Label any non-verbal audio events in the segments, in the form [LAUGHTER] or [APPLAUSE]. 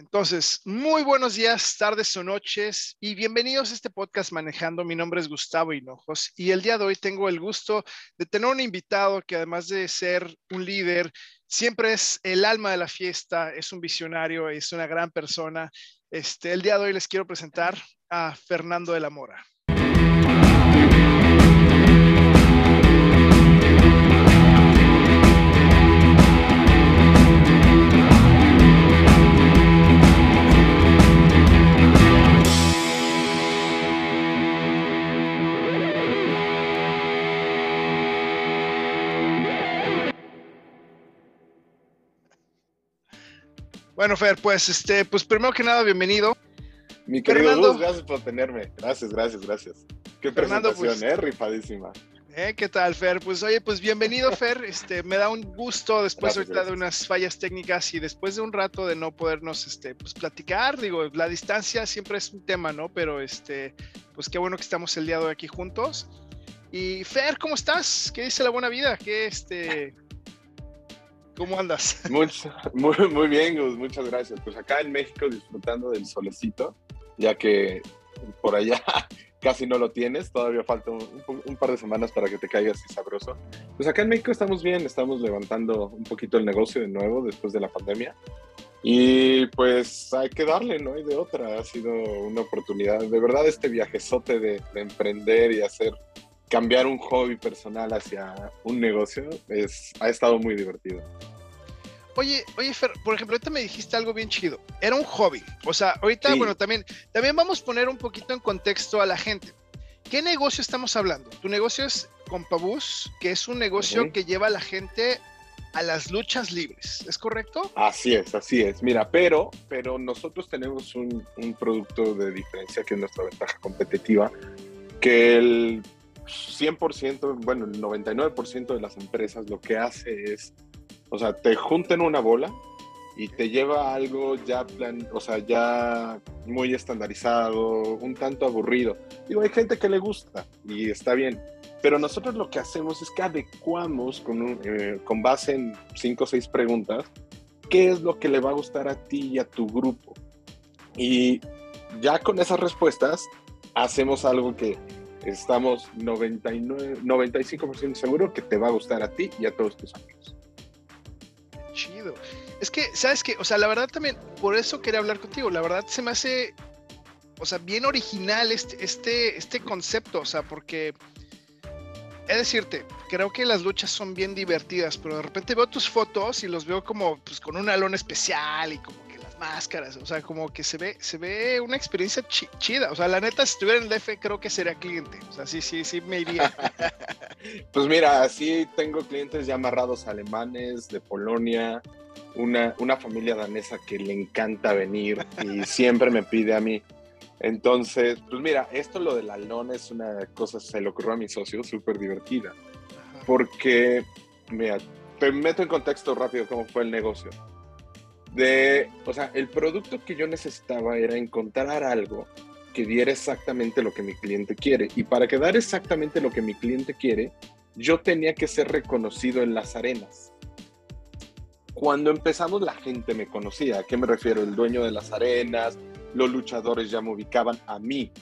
Entonces, muy buenos días, tardes o noches y bienvenidos a este podcast Manejando. Mi nombre es Gustavo Hinojos y el día de hoy tengo el gusto de tener un invitado que además de ser un líder, siempre es el alma de la fiesta, es un visionario, es una gran persona. Este, el día de hoy les quiero presentar a Fernando de la Mora. Bueno, Fer, pues este, pues primero que nada, bienvenido. Mi querido Fernando, gracias por tenerme. Gracias, gracias, gracias. Qué Fernando, presentación, pues, eh, rifadísima. Eh, ¿Qué tal, Fer? Pues oye, pues bienvenido, [LAUGHS] Fer. Este, me da un gusto después ahorita de unas fallas técnicas y después de un rato de no podernos, este, pues platicar. Digo, la distancia siempre es un tema, ¿no? Pero este, pues qué bueno que estamos el día de hoy aquí juntos. Y Fer, ¿cómo estás? ¿Qué dice la buena vida? ¿Qué este? ¿Cómo andas? [LAUGHS] Muy, muy, bien, Gus, muchas gracias. Pues acá en México disfrutando del solecito, ya que por allá [LAUGHS] casi no lo tienes, todavía falta un, par de semanas para que te caigas y sabroso. Pues acá en México estamos bien, estamos levantando un poquito el negocio de nuevo después de la pandemia. Y pues hay que darle, no hay de otra. Ha sido una oportunidad. De verdad, este viajezote de, de emprender y hacer cambiar un hobby personal hacia un negocio es, ha estado muy divertido. Oye, oye, Fer, por ejemplo, ahorita me dijiste algo bien chido. Era un hobby. O sea, ahorita, bueno, también, también vamos a poner un poquito en contexto a la gente. ¿Qué negocio estamos hablando? Tu negocio es Compabús, que es un negocio que lleva a la gente a las luchas libres, ¿es correcto? Así es, así es. Mira, pero, pero nosotros tenemos un, un producto de diferencia que es nuestra ventaja competitiva, que el 100%, bueno, el 99% de las empresas lo que hace es, o sea, te junten una bola y te lleva algo ya plan, o sea, ya muy estandarizado, un tanto aburrido. Digo, hay gente que le gusta y está bien, pero nosotros lo que hacemos es que adecuamos con, eh, con base en cinco o seis preguntas qué es lo que le va a gustar a ti y a tu grupo. Y ya con esas respuestas hacemos algo que estamos 99, 95% seguro que te va a gustar a ti y a todos tus amigos. Chido. Es que, ¿sabes qué? O sea, la verdad también, por eso quería hablar contigo. La verdad se me hace, o sea, bien original este, este, este concepto. O sea, porque, es decirte, creo que las luchas son bien divertidas, pero de repente veo tus fotos y los veo como, pues, con un alón especial y como máscaras, o sea, como que se ve, se ve una experiencia chida. O sea, la neta, si estuviera en el DF, creo que sería cliente. O sea, sí, sí, sí me iría. [LAUGHS] pues mira, sí tengo clientes ya amarrados alemanes, de Polonia, una, una familia danesa que le encanta venir y [LAUGHS] siempre me pide a mí. Entonces, pues mira, esto lo de la lona es una cosa, se le ocurrió a mi socio, súper divertida. Porque, mira, te meto en contexto rápido cómo fue el negocio de, o sea, el producto que yo necesitaba era encontrar algo que diera exactamente lo que mi cliente quiere. Y para que dar exactamente lo que mi cliente quiere, yo tenía que ser reconocido en las arenas. Cuando empezamos la gente me conocía. ¿A qué me refiero? El dueño de las arenas, los luchadores ya me ubicaban a mí,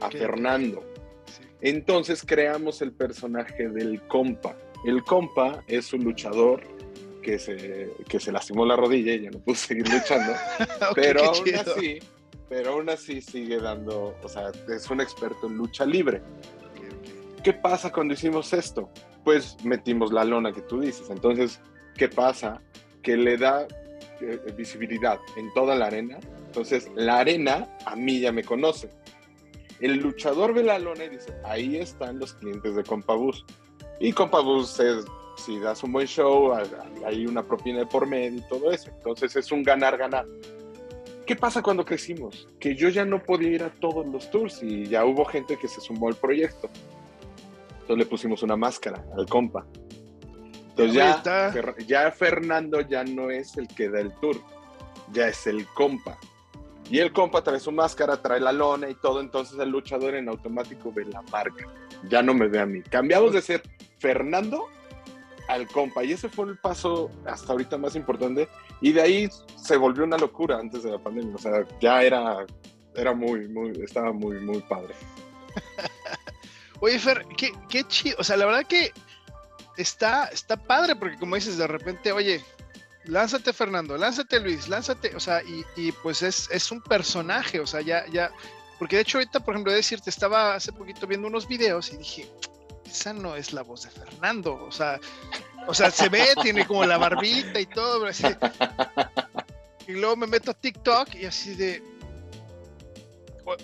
a Fernando. Entonces creamos el personaje del compa. El compa es un luchador que se, que se lastimó la rodilla y ya no pudo seguir luchando. [LAUGHS] pero aún así, pero aún así sigue dando, o sea, es un experto en lucha libre. ¿Qué pasa cuando hicimos esto? Pues metimos la lona que tú dices. Entonces, ¿qué pasa? Que le da eh, visibilidad en toda la arena. Entonces, la arena a mí ya me conoce. El luchador ve la lona y dice, ahí están los clientes de Compabus. Y Compabus es si das un buen show, hay una propina de por medio y todo eso. Entonces es un ganar-ganar. ¿Qué pasa cuando crecimos? Que yo ya no podía ir a todos los tours y ya hubo gente que se sumó al proyecto. Entonces le pusimos una máscara al compa. Entonces ya, ya Fernando ya no es el que da el tour, ya es el compa. Y el compa trae su máscara, trae la lona y todo, entonces el luchador en automático ve la marca. Ya no me ve a mí. Cambiamos de ser Fernando al compa. Y ese fue el paso hasta ahorita más importante. Y de ahí se volvió una locura antes de la pandemia. O sea, ya era, era muy, muy, estaba muy, muy padre. [LAUGHS] Oye, Fer, qué, qué chido. O sea, la verdad que está, está padre porque como dices, de repente, oye, lánzate Fernando, lánzate Luis, lánzate, o sea, y, y pues es, es, un personaje, o sea, ya, ya, porque de hecho ahorita, por ejemplo, decirte, estaba hace poquito viendo unos videos y dije, esa no es la voz de Fernando, o sea, o sea, se ve, tiene como la barbita y todo, así y luego me meto a TikTok y así de,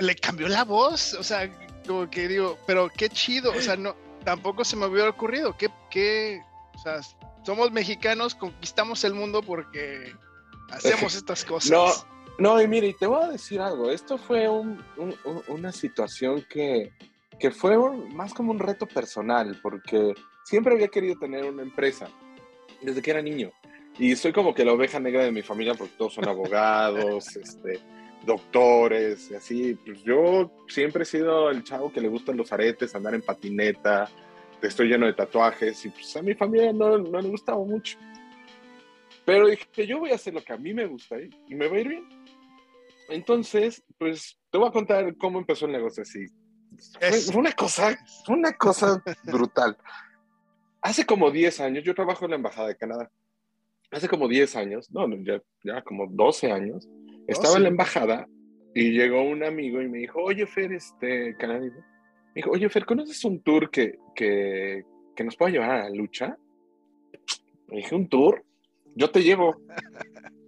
le cambió la voz, o sea, como que digo, pero qué chido, o sea, no, tampoco se me hubiera ocurrido, qué, o sea, somos mexicanos, conquistamos el mundo porque hacemos estas cosas. No, no, y mire, te voy a decir algo, esto fue un, un, una situación que, que fue más como un reto personal, porque siempre había querido tener una empresa desde que era niño. Y soy como que la oveja negra de mi familia porque todos son [LAUGHS] abogados, este, doctores y así. Pues yo siempre he sido el chavo que le gustan los aretes, andar en patineta, estoy lleno de tatuajes y pues a mi familia no, no le gustaba mucho. Pero dije, yo voy a hacer lo que a mí me gusta y me va a ir bien. Entonces, pues te voy a contar cómo empezó el negocio así. Fue, una cosa, una cosa brutal. Hace como 10 años, yo trabajo en la Embajada de Canadá. Hace como 10 años, no, ya, ya como 12 años, estaba en la embajada y llegó un amigo y me dijo, oye, Fer, este, canadiense, me dijo, oye, Fer, ¿conoces un tour que, que, que nos pueda llevar a la lucha? Me dije, ¿un tour? Yo te llevo.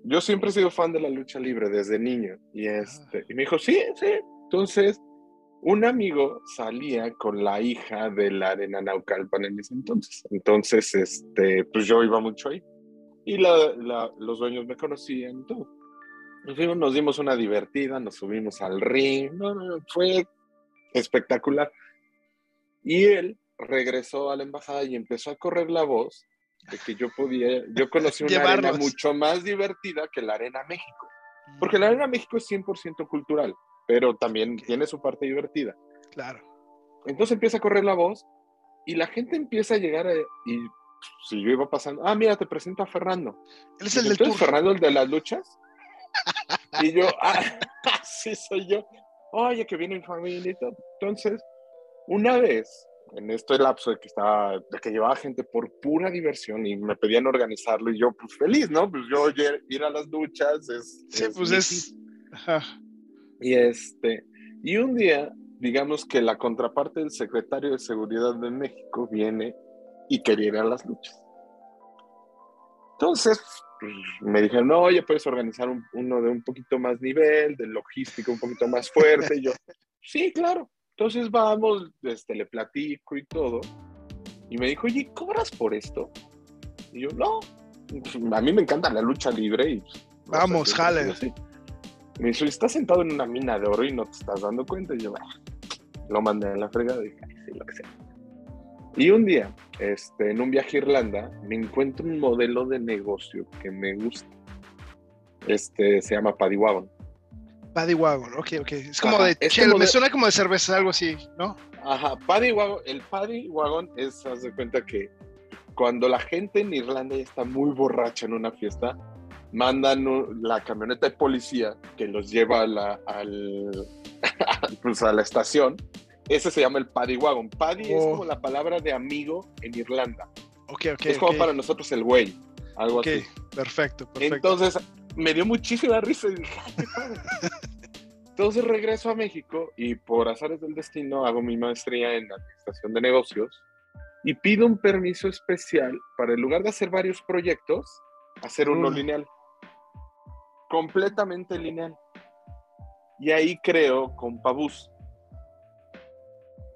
Yo siempre he sido fan de la lucha libre desde niño. Y, este, y me dijo, sí, sí. Entonces, un amigo salía con la hija de la arena Naucalpan en ese entonces. Entonces, este, pues yo iba mucho ahí. Y la, los dueños me conocían y todo. Nos, fuimos, nos dimos una divertida, nos subimos al ring. No, no, fue espectacular. Y él regresó a la embajada y empezó a correr la voz de que yo podía, yo conocí una arena mucho más divertida que la Arena México. Porque la Arena México es 100% cultural, pero también tiene su parte divertida. Claro. Entonces empieza a correr la voz y la gente empieza a llegar y si yo iba pasando, ah, mira, te presento a Fernando. Él es el del tour. Fernando, el de las luchas? y yo, [LAUGHS] ah, sí soy yo. Oye, que viene mi familia y todo. Entonces, una vez en este lapso de que estaba, de que llevaba gente por pura diversión y me pedían organizarlo y yo pues feliz, ¿no? Pues yo ir a las duchas es... Sí, pues es... Y este, y un día, digamos que la contraparte del secretario de Seguridad de México viene y quería ir a las luchas. Entonces, pues, me dijeron, no, oye, puedes organizar uno de un poquito más nivel, de logística un poquito más fuerte. Y yo, sí, claro. Entonces vamos, este, le platico y todo. Y me dijo, oye, ¿cobras por esto? Y yo, no, a mí me encanta la lucha libre y... Vamos, jale. Me dijo, estás sentado en una mina de oro y no te estás dando cuenta. Y yo, lo mandé a la fregada y dije, sí, lo que sea. Y un día, este, en un viaje a Irlanda, me encuentro un modelo de negocio que me gusta. Este, se llama Paddy Wagon. Paddy Wagon, ok, ok. Es como de me suena como de cerveza, algo así, ¿no? Ajá, Paddy Wagon, el Paddy Wagon es, haz de cuenta que cuando la gente en Irlanda ya está muy borracha en una fiesta, mandan la camioneta de policía que los lleva a la, al, [LAUGHS] pues a la estación. Ese se llama el Paddy Wagon. Paddy es oh. como la palabra de amigo en Irlanda. Ok, ok. Es como para nosotros el güey, algo así. Perfecto, perfecto. Entonces, me dio muchísima risa y dije, qué padre. [LAUGHS] Entonces regreso a México y por azares del destino hago mi maestría en administración de negocios y pido un permiso especial para en lugar de hacer varios proyectos, hacer uno lineal. Completamente lineal. Y ahí creo con Pabús.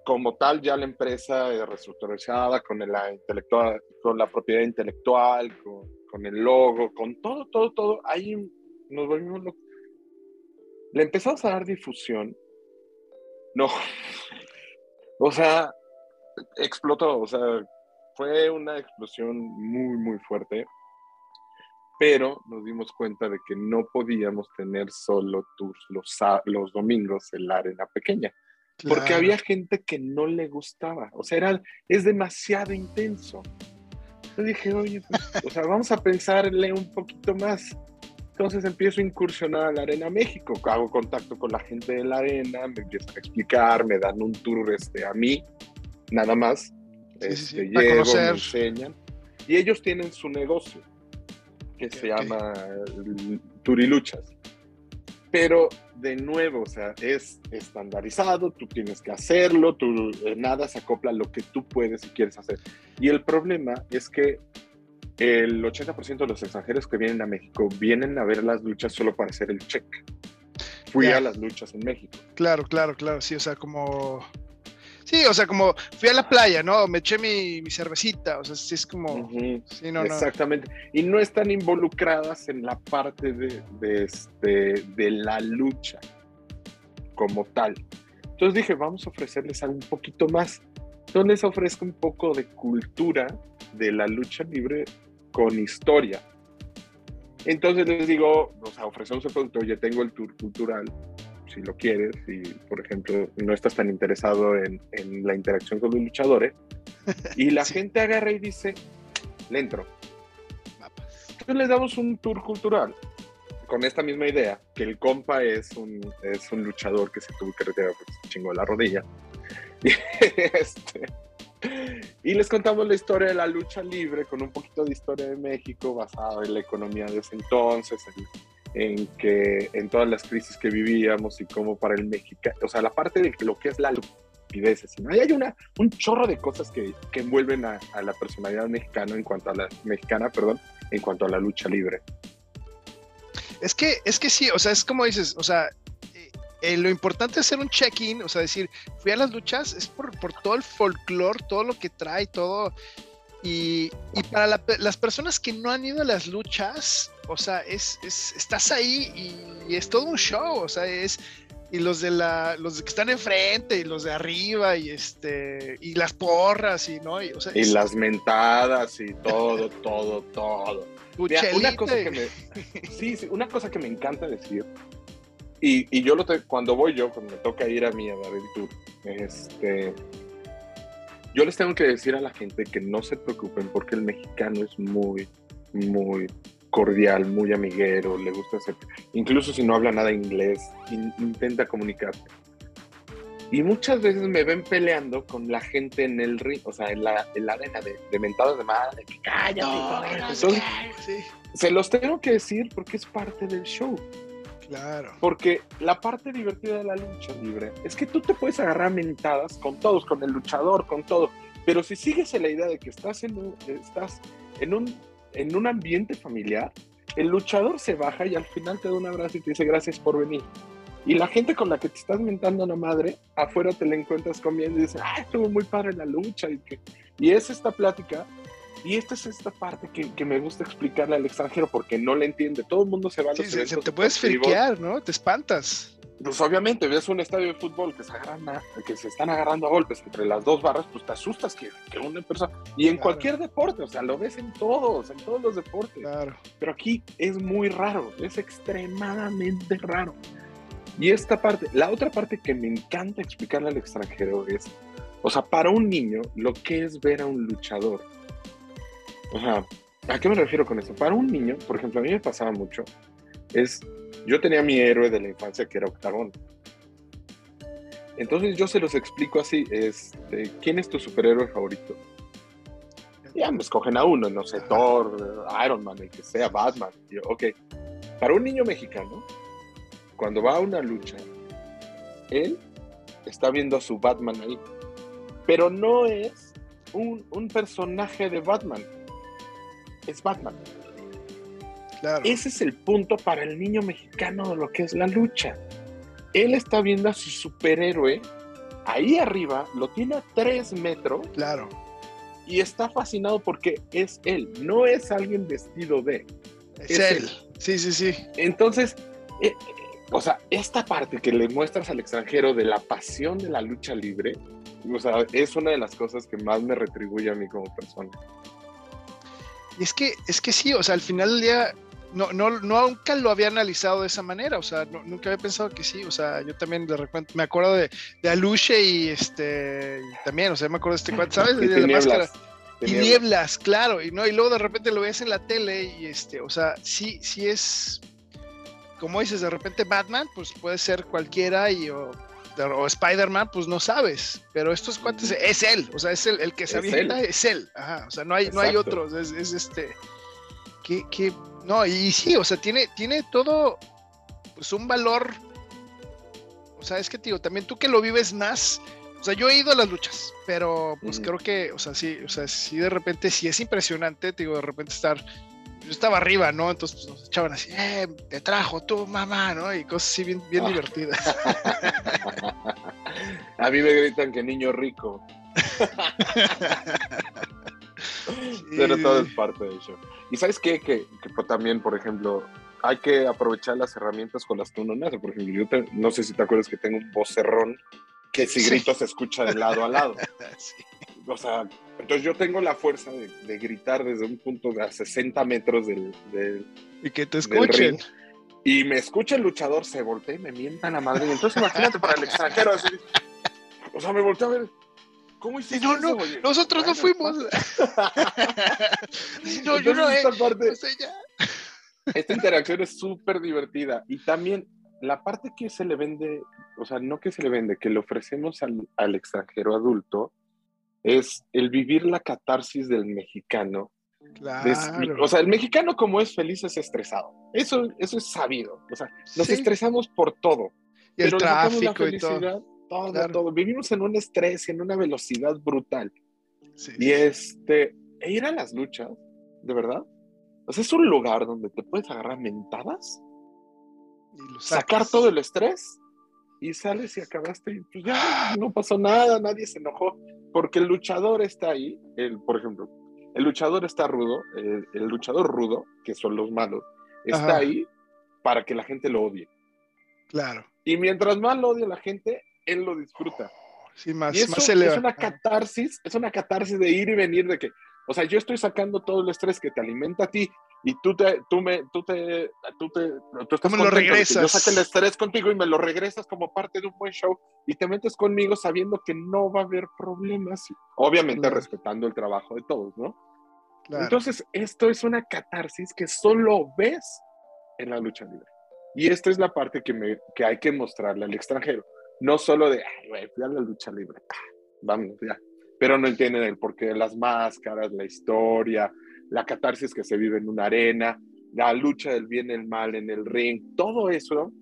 Como tal, ya la empresa reestructurizada con la, intelectual, con la propiedad intelectual, con con el logo, con todo, todo, todo, ahí nos volvimos locos. Le empezamos a dar difusión. No. [LAUGHS] O sea, explotó, o sea, fue una explosión muy, muy fuerte. Pero nos dimos cuenta de que no podíamos tener solo tours los, los domingos en la arena pequeña. Porque había gente que no le gustaba. O sea, era, es demasiado intenso. Yo dije, oye, pues, o sea, vamos a pensarle un poquito más. Entonces empiezo a incursionar a la Arena México, hago contacto con la gente de la Arena, me empiezan a explicar, me dan un tour este, a mí, nada más. Este, llego, me enseñan. Y ellos tienen su negocio, que se llama Turiluchas. Pero de nuevo, o sea, es estandarizado, tú tienes que hacerlo, tú, eh, nada se acopla a lo que tú puedes y quieres hacer. Y el problema es que el 80% de los extranjeros que vienen a México vienen a ver las luchas solo para hacer el check. Fui a las luchas en México. Claro, claro, claro, sí, o sea, como... Sí, o sea, como fui a la playa, ¿no? Me eché mi, cervecita, o sea, sí es como... sí, no, Exactamente. Y no están involucradas en la parte de, de, este, de la lucha como tal. Entonces dije, vamos a ofrecerles algo un poquito más. Entonces les ofrezco un poco de cultura de la lucha libre con historia. Entonces les digo, o sea, ofrecemos el producto, oye, tengo el tour cultural, si lo quieres, si por ejemplo no estás tan interesado en, en la interacción con los luchadores, [LAUGHS] y la gente agarra y dice, le entro. Entonces les damos un tour cultural con esta misma idea, que el compa es un, es un luchador que se tuvo que retirar porque se chingó la rodilla. Y [LAUGHS] este, y les contamos la historia de la lucha libre con un poquito de historia de México basado en la economía de ese entonces, en, que en todas las crisis que vivíamos y cómo para el mexicano, o sea, la parte de lo que es la liquidez, hay, hay una, un chorro de cosas que, que envuelven a, la personalidad mexicana en cuanto a la mexicana, perdón, en cuanto a la lucha libre. Es que, es que sí, o sea, es como dices, o sea, eh, lo importante es hacer un check-in, o sea, decir, fui a las luchas, es por, todo el folclore, todo lo que trae, todo. Y, para las personas que no han ido a las luchas, o sea, es, estás ahí y, es todo un show, o sea, es, y los de la los que están enfrente y los de arriba y este y las porras y no y, las mentadas y todo [LAUGHS] todo todo. Una cosa que me [LAUGHS] sí, sí, una cosa que me encanta decir y, yo lo cuando voy yo, cuando me toca ir a mí a David Tour, este, yo les tengo que decir a la gente que no se preocupen porque el mexicano es muy, muy cordial, muy amiguero, le gusta hacer, incluso si no habla nada inglés, intenta comunicarse. Y muchas veces me ven peleando con la gente en el ring, o sea, en la, en la arena de, de mentadas de madre, que cállate. Se los tengo que decir porque es parte del show. Claro. Porque la parte divertida de la lucha libre es que tú te puedes agarrar mentadas con todos, con el luchador, con todo. Pero si sigues en la idea de que estás en un, estás en un, en un ambiente familiar, el luchador se baja y al final te da un abrazo y te dice gracias por venir. Y la gente con la que te estás mentando a la madre, afuera te la encuentras comiendo y dices, ah, estuvo muy padre la lucha. Y, que, y es esta plática y esta es esta parte que, que, me gusta explicarle al extranjero porque no le entiende. Todo el mundo se va a los sí, Te puedes friquear, ¿no? Te espantas. Pues obviamente ves un estadio de fútbol que se, agarran que se están agarrando a golpes entre las dos barras, pues te asustas que, que una persona... Y en cualquier deporte, o sea, lo ves en todos, en todos los deportes. Claro. Pero aquí es muy raro, es extremadamente raro. Y esta parte, la otra parte que me encanta explicarle al extranjero es, o sea, para un niño, lo que es ver a un luchador o sea, ¿a qué me refiero con esto? Para un niño, por ejemplo, a mí me pasaba mucho, es, yo tenía mi héroe de la infancia que era Octagón. Entonces yo se los explico así, este, ¿quién es tu superhéroe favorito? Ya me escogen a uno, no sé, Thor, Iron Man, el que sea, Batman. yo, ok, para un niño mexicano, cuando va a una lucha, él está viendo a su Batman ahí, pero no es un, un personaje de Batman, es Batman. Claro. Ese es el punto para el niño mexicano de lo que es la lucha. Él está viendo a su superhéroe ahí arriba, lo tiene a tres metros. Claro. Y está fascinado porque es él, no es alguien vestido de. Es, él. Sí, sí, sí. Entonces, eh, eh, o sea, esta parte que le muestras al extranjero de la pasión de la lucha libre, o sea, es una de las cosas que más me retribuye a mí como persona. Y es que, es que sí, o sea, al final del día, no, no, nunca lo había analizado de esa manera, o sea, nunca había pensado que sí, o sea, yo también de repente me acuerdo de, de Aluche y este, también, o sea, me acuerdo de este cuate, ¿sabes? [LAUGHS] De, la máscara. tinieblas, claro, y no, y luego de repente lo ves en la tele y este, o sea, sí, sí es, como dices, de repente Batman, pues puede ser cualquiera y o, Spider-Man, pues no sabes, pero estos cuates es él, o sea, es el, el que se avienta, es él, ajá, o sea, no hay, no hay otros, es, es este, que, que, no, y sí, o sea, tiene, tiene todo, pues un valor, o sea, es que, tío, también tú que lo vives más, o sea, yo he ido a las luchas, pero pues creo que, o sea, sí, o sea, sí de repente sí es impresionante, digo, de repente estar, yo estaba arriba, ¿no? Entonces pues, nos echaban así, eh, te trajo tu mamá, ¿no? Y cosas así bien, bien ah. divertidas. [LAUGHS] a mí me gritan que niño rico. [LAUGHS] Pero todo es parte de eso. Y sabes qué? Que, que también, por ejemplo, hay que aprovechar las herramientas con las que uno nace. Por ejemplo, yo no sé si te acuerdas que tengo un vocerrón que si grito se escucha de lado a lado. [LAUGHS] O sea, entonces yo tengo la fuerza de, gritar desde un punto de a 60 metros del, y que te escuchen. y me escucha el luchador, se voltea y me mienta la madre. Entonces imagínate para el extranjero así. O sea, me volteé a ver. ¿Cómo hiciste no, no, nosotros no fuimos. no, [LAUGHS] yo no, esta, parte, esta interacción es súper divertida. Y también la parte que se le vende, o sea, no que se le vende, que le ofrecemos al, extranjero adulto, es el vivir la catarsis del mexicano. Claro. o sea, el mexicano como es feliz es estresado. Eso, eso es sabido. O sea, nos estresamos por todo. Y el tráfico y todo. Todo, Vivimos en un estrés, en una velocidad brutal. y este, e ir a las luchas, de verdad. O sea, es un lugar donde te puedes agarrar mentadas sacar todo el estrés y sales y acabaste y pues ya no pasó nada, nadie se enojó, porque el luchador está ahí, el, por ejemplo, el luchador está rudo, el, luchador rudo, que son los malos, está ahí para que la gente lo odie. Claro. Y mientras más lo odia la gente, él lo disfruta. Sí, más, y eso es una catarsis, es una catarsis de ir y venir, de que, o sea, yo estoy sacando todo el estrés que te alimenta a ti y tú te, tú me, tú te, tú te, tú estás me lo regresas. Yo saqué el estrés contigo y me lo regresas como parte de un buen show y te metes conmigo sabiendo que no va a haber problemas, obviamente respetando el trabajo de todos, ¿no? Entonces, esto es una catarsis que solo ves en la lucha libre. Y esta es la parte que, me, que hay que mostrarle al extranjero. No solo de, ay, güey, fui a la lucha libre. Vamos, ya. Pero no entienden el porqué de las máscaras, la historia, la catarsis que se vive en una arena, la lucha del bien y el mal en el ring, todo eso,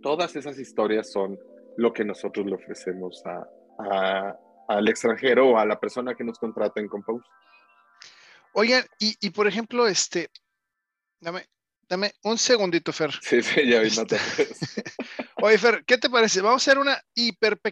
todas esas historias son lo que nosotros le ofrecemos a, al extranjero o a la persona que nos contrata en Compose. Oigan, y, por ejemplo, este, dame, dame un segundito, Fer. Sí, sí, ya vi, [LAUGHS] Oye, Fer, ¿qué te parece? Vamos a hacer una hiper